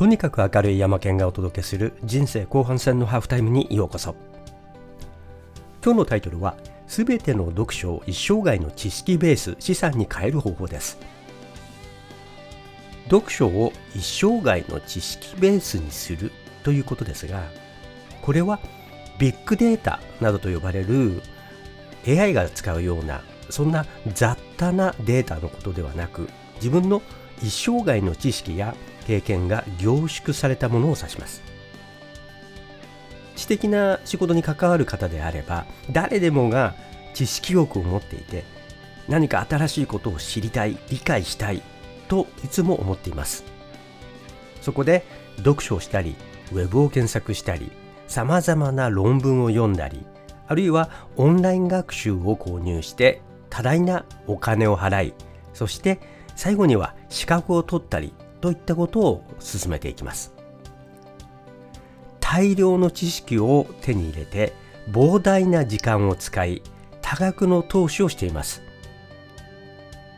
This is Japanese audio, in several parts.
とにかく明るい山県がお届けする人生後半戦のハーフタイムにようこそ。今日のタイトルはすべての読書を一生涯の知識ベース資産に変える方法です。読書を一生涯の知識ベースにするということですがこれはビッグデータなどと呼ばれる AI が使うようなそんな雑多なデータのことではなく自分の一生涯の知識や経験が凝縮されたものを指します。知的な仕事に関わる方であれば誰でもが知識欲を持っていて何か新しいことを知りたい理解したいといつも思っています。そこで読書をしたりウェブを検索したりさまざまな論文を読んだりあるいはオンライン学習を購入して多大なお金を払いそして最後には資格を取ったりといったことを進めていきます。大量の知識を手に入れて膨大な時間を使い多額の投資をしています。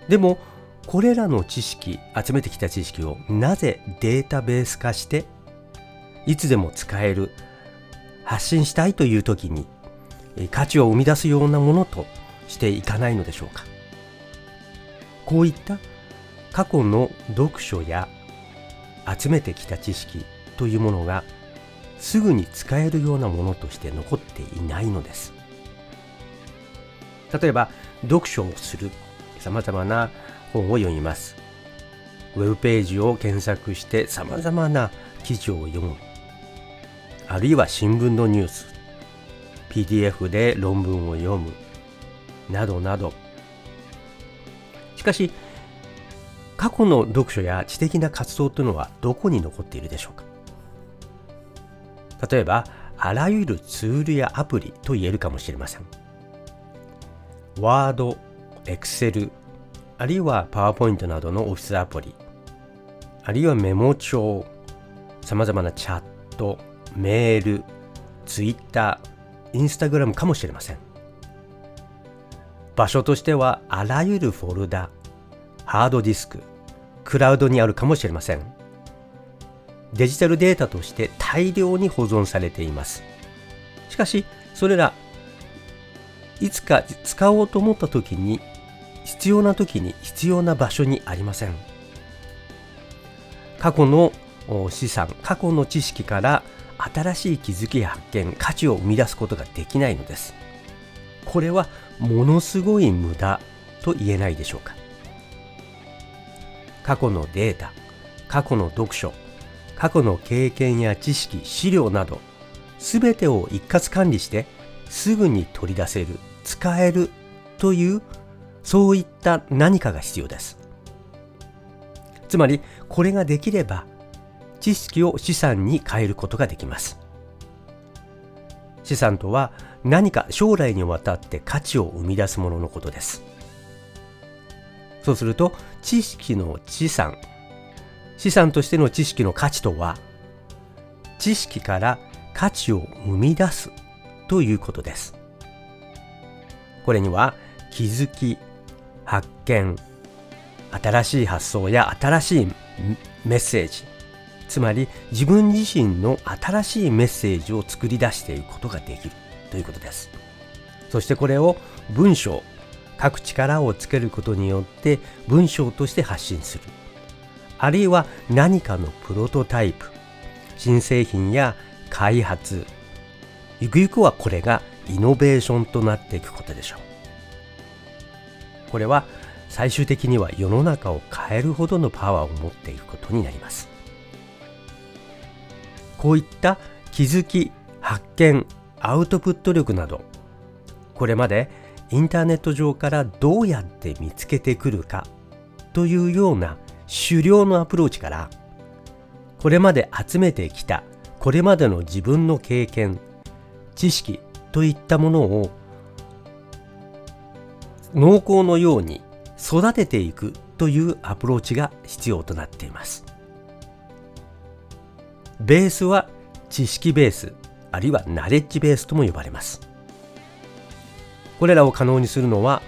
でもこれらの知識集めてきた知識をなぜデータベース化していつでも使える発信したいという時に価値を生み出すようなものとしていかないのでしょうか。こういった過去の読書や集めてきた知識というものがすぐに使えるようなものとして残っていないのです。例えば読書をするさまざまな本を読みます。ウェブページを検索してさまざまな記事を読む。あるいは新聞のニュース PDF で論文を読む。などなど。しかし過去の読書や知的な活動というのはどこに残っているでしょうか？例えばあらゆるツールやアプリと言えるかもしれません。Word、Excel あるいは PowerPoint などのオフィスアプリあるいはメモ帳さまざまなチャットメール Twitter インスタグラムかもしれません。場所としてはあらゆるフォルダハードディスククラウドにあるかもしれません。デジタルデータとして大量に保存されています。しかしそれらいつか使おうと思った時に必要な時に必要な場所にありません。過去の資産過去の知識から新しい気づきや発見価値を生み出すことができないのです。これはものすごい無駄と言えないでしょうか。過去のデータ過去の読書過去の経験や知識資料など全てを一括管理してすぐに取り出せる使えるというそういった何かが必要です。つまりこれができれば知識を資産に変えることができます。資産とは何か将来にわたって価値を生み出すもののことです。そうすると知識の資産。資産としての知識の価値とは知識から価値を生み出すということです。これには気づき発見新しい発想や新しいメッセージつまり自分自身の新しいメッセージを作り出していくことができるということです。そしてこれを文章書く力をつけることによって文章として発信する。あるいは何かのプロトタイプ。新製品や開発。ゆくゆくはこれがイノベーションとなっていくことでしょう。これは最終的には世の中を変えるほどのパワーを持っていくことになります。こういった気づき発見アウトプット力などこれまでインターネット上からどうやって見つけてくるかというような狩猟のアプローチからこれまで集めてきたこれまでの自分の経験知識といったものを濃厚のように育てていくというアプローチが必要となっています。ベースは知識ベースあるいはナレッジベースとも呼ばれます。これらを可能にするのは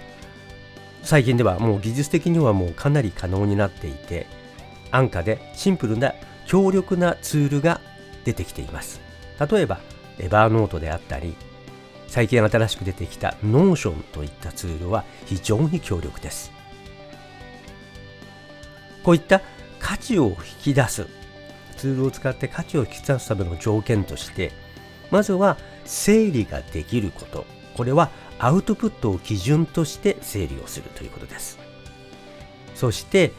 最近ではもう技術的にはもうかなり可能になっていて安価でシンプルな強力なツールが出てきています。例えばエバーノートであったり最近新しく出てきた Notion といったツールは非常に強力です。こういった価値を引き出すツールを使って価値を引き出すための条件としてまずは整理ができること。これはアウトプットを基準として整理をするということです。そして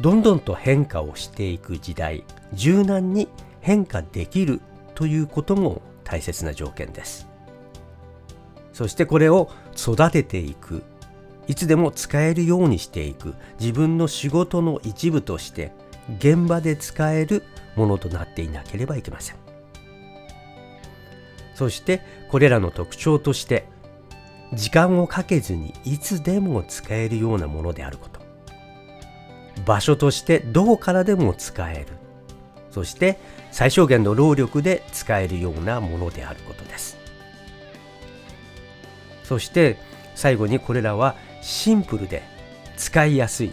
どんどんと変化をしていく時代柔軟に変化できるということも大切な条件です。そしてこれを育てていくいつでも使えるようにしていく自分の仕事の一部として現場で使えるものとなっていなければいけません。そしてこれらの特徴として時間をかけずにいつでも使えるようなものであること。場所としてどこからでも使える。そして最小限の労力で使えるようなものであることです。そして最後にこれらはシンプルで使いやすい。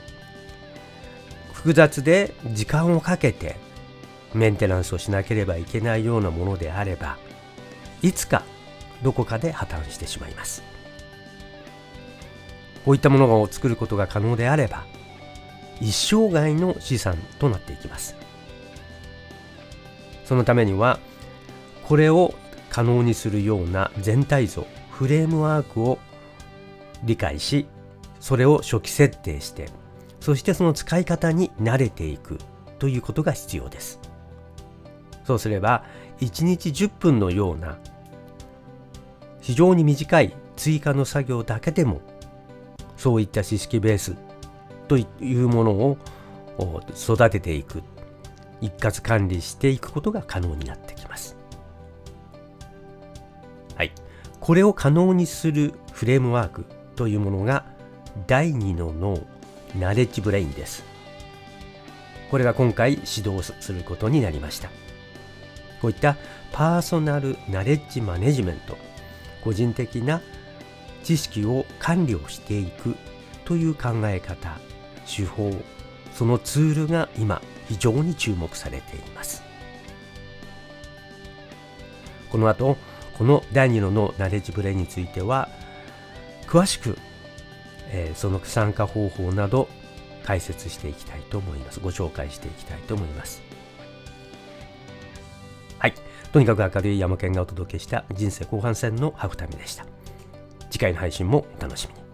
複雑で時間をかけてメンテナンスをしなければいけないようなものであればいつかどこかで破綻してしまいます。こういったものを作ることが可能であれば一生涯の資産となっていきます。そのためにはこれを可能にするような全体像フレームワークを理解しそれを初期設定してそしてその使い方に慣れていくということが必要です。そうすれば1日10分のような非常に短い追加の作業だけでもそういった知識ベースというものを育てていく。一括管理していくことが可能になってきます。はい。これを可能にするフレームワークというものが第2の脳ナレッジブレインです。これが今回指導することになりました。こういったパーソナルナレッジマネジメント個人的な知識を管理をしていくという考え方手法そのツールが今非常に注目されています。この後この第2の脳ナレッジブレについては詳しく、えー、その参加方法など解説していきたいと思います。ご紹介していきたいと思います。はい。とにかく明るい山県がお届けした人生後半戦のハーフタイムでした。次回の配信もお楽しみに。